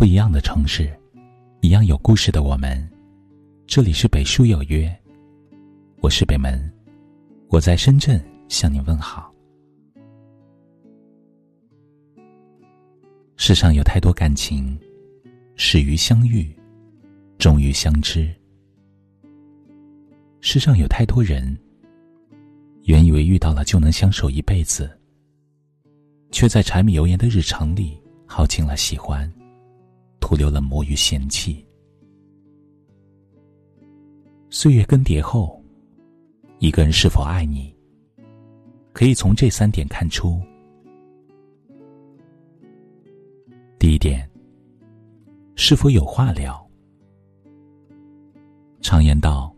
不一样的城市，一样有故事的我们。这里是北书有约，我是北门，我在深圳向你问好。世上有太多感情，始于相遇，终于相知。世上有太多人，原以为遇到了就能相守一辈子，却在柴米油盐的日常里耗尽了喜欢。徒留了魔与嫌弃。岁月更迭后，一个人是否爱你，可以从这三点看出。第一点，是否有话聊？常言道，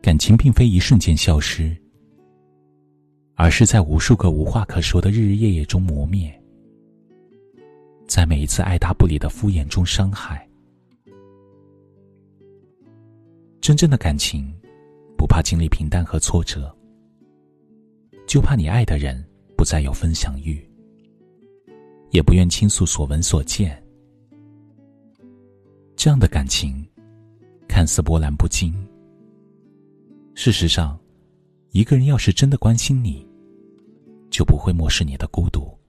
感情并非一瞬间消失，而是在无数个无话可说的日日夜夜中磨灭。在每一次爱答不理的敷衍中伤害。真正的感情，不怕经历平淡和挫折，就怕你爱的人不再有分享欲，也不愿倾诉所闻所见。这样的感情，看似波澜不惊，事实上，一个人要是真的关心你，就不会漠视你的孤独。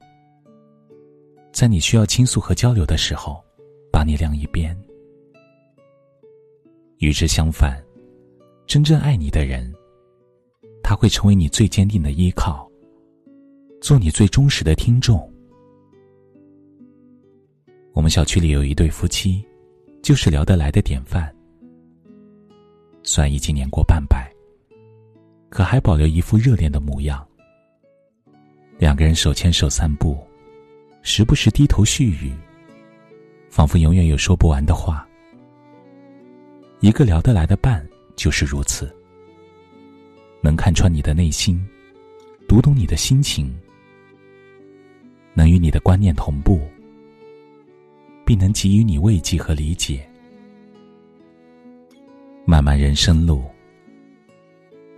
在你需要倾诉和交流的时候，把你晾一边。与之相反，真正爱你的人，他会成为你最坚定的依靠，做你最忠实的听众。我们小区里有一对夫妻，就是聊得来的典范。虽然已经年过半百，可还保留一副热恋的模样。两个人手牵手散步。时不时低头絮语，仿佛永远有说不完的话。一个聊得来的伴就是如此，能看穿你的内心，读懂你的心情，能与你的观念同步，并能给予你慰藉和理解。漫漫人生路，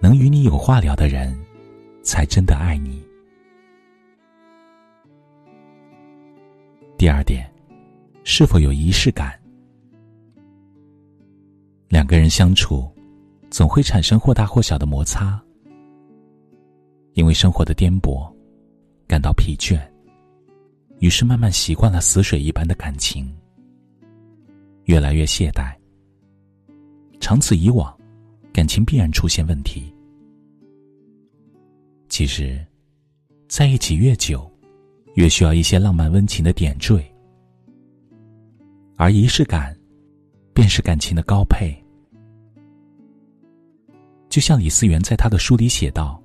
能与你有话聊的人，才真的爱你。第二点，是否有仪式感？两个人相处，总会产生或大或小的摩擦，因为生活的颠簸，感到疲倦，于是慢慢习惯了死水一般的感情，越来越懈怠。长此以往，感情必然出现问题。其实，在一起越久。越需要一些浪漫温情的点缀，而仪式感，便是感情的高配。就像李思源在他的书里写道：“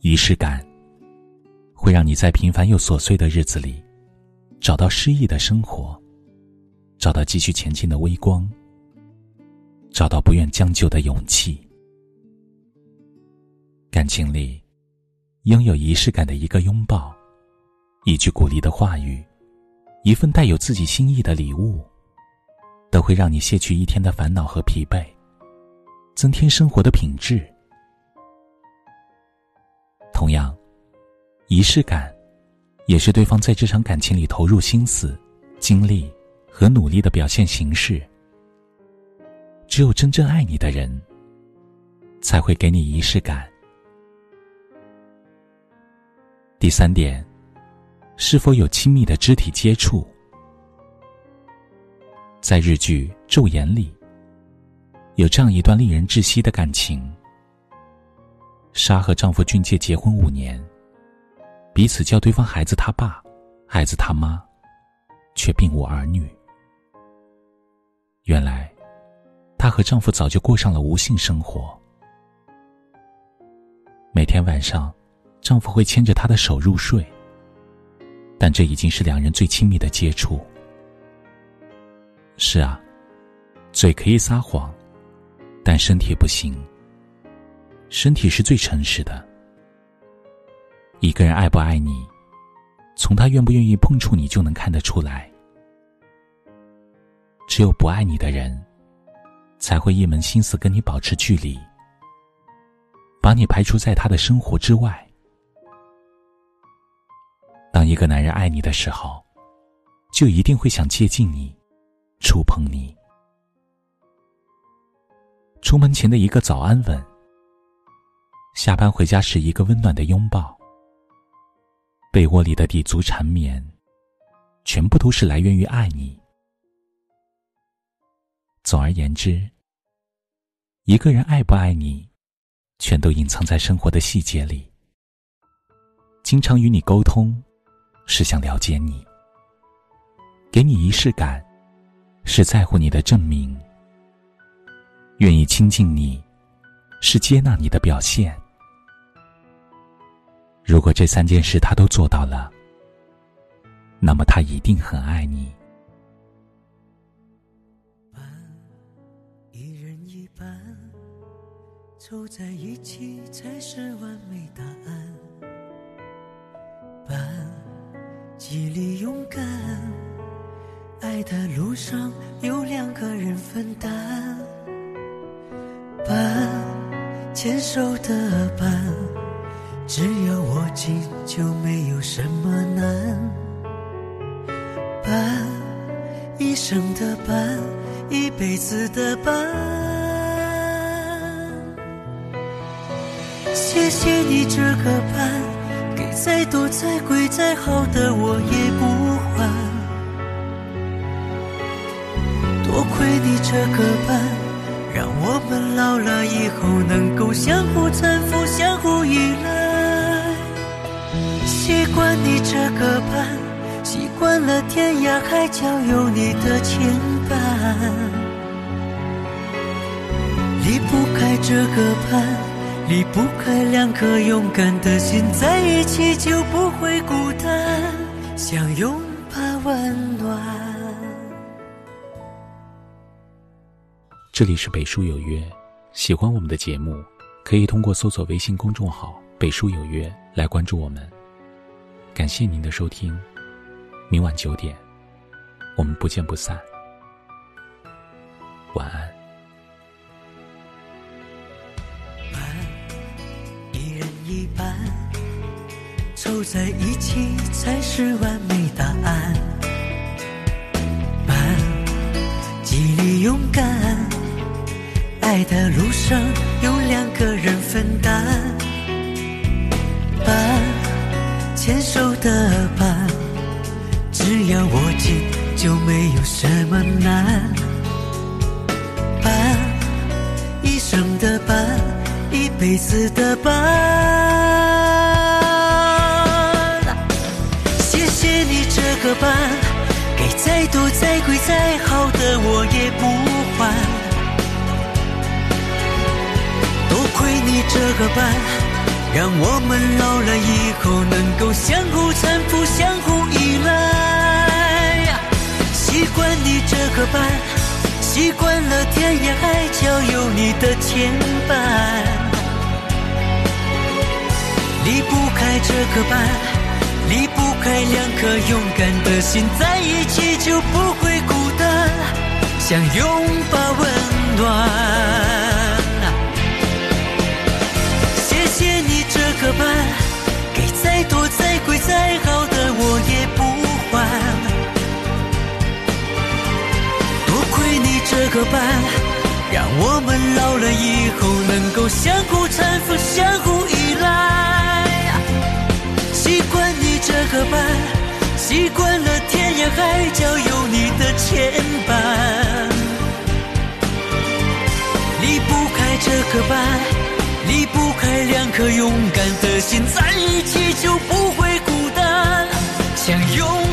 仪式感，会让你在平凡又琐碎的日子里，找到诗意的生活，找到继续前进的微光，找到不愿将就的勇气。感情里，拥有仪式感的一个拥抱。”一句鼓励的话语，一份带有自己心意的礼物，都会让你卸去一天的烦恼和疲惫，增添生活的品质。同样，仪式感，也是对方在这场感情里投入心思、精力和努力的表现形式。只有真正爱你的人，才会给你仪式感。第三点。是否有亲密的肢体接触？在日剧《昼颜》里，有这样一段令人窒息的感情：莎和丈夫俊介结婚五年，彼此叫对方孩子他爸、孩子他妈，却并无儿女。原来，她和丈夫早就过上了无性生活。每天晚上，丈夫会牵着她的手入睡。但这已经是两人最亲密的接触。是啊，嘴可以撒谎，但身体不行。身体是最诚实的。一个人爱不爱你，从他愿不愿意碰触你就能看得出来。只有不爱你的人，才会一门心思跟你保持距离，把你排除在他的生活之外。当一个男人爱你的时候，就一定会想接近你，触碰你。出门前的一个早安吻，下班回家时一个温暖的拥抱，被窝里的地足缠绵，全部都是来源于爱你。总而言之，一个人爱不爱你，全都隐藏在生活的细节里。经常与你沟通，是想了解你；给你仪式感，是在乎你的证明。愿意亲近你，是接纳你的表现。如果这三件事他都做到了，那么他一定很爱你。一人一半，凑在一起才是完美答案。半，激励勇敢，爱的路上有两个人分担。伴，牵手的伴，只要握紧就没有什么难。伴，一生的伴，一辈子的伴。谢谢你这个伴，再多再贵再好的我也不换。多亏你这个伴。让我们老了以后能够相互搀扶、相互依赖。习惯你这个伴，习惯了天涯海角有你的牵绊。离不开这个伴，离不开两颗勇敢的心，在一起就不会孤单，想拥抱温暖。这里是北书有约，喜欢我们的节目，可以通过搜索微信公众号“北书有约”来关注我们。感谢您的收听，明晚九点，我们不见不散。晚安。一半，凑在一起才是完美答案。伴，激励勇敢。爱的路上有两个人分担，伴，牵手的伴，只要握紧就没有什么难。伴，一生的伴，一辈子的伴。伴，给再多再贵再好的我也不还。你这个伴，让我们老了以后能够相互搀扶、相互依赖。习惯你这个伴，习惯了天涯海角有你的牵绊。离不开这个伴，离不开两颗勇敢的心，在一起就不会孤单，想拥抱温暖。谢谢你这个伴，给再多再贵再好的我也不换。多亏你这个伴，让我们老了以后能够相互搀扶、相互依个伴，习惯了天涯海角有你的牵绊。离不开这个伴。离不开两颗勇敢的心，在一起就不会孤单，想拥。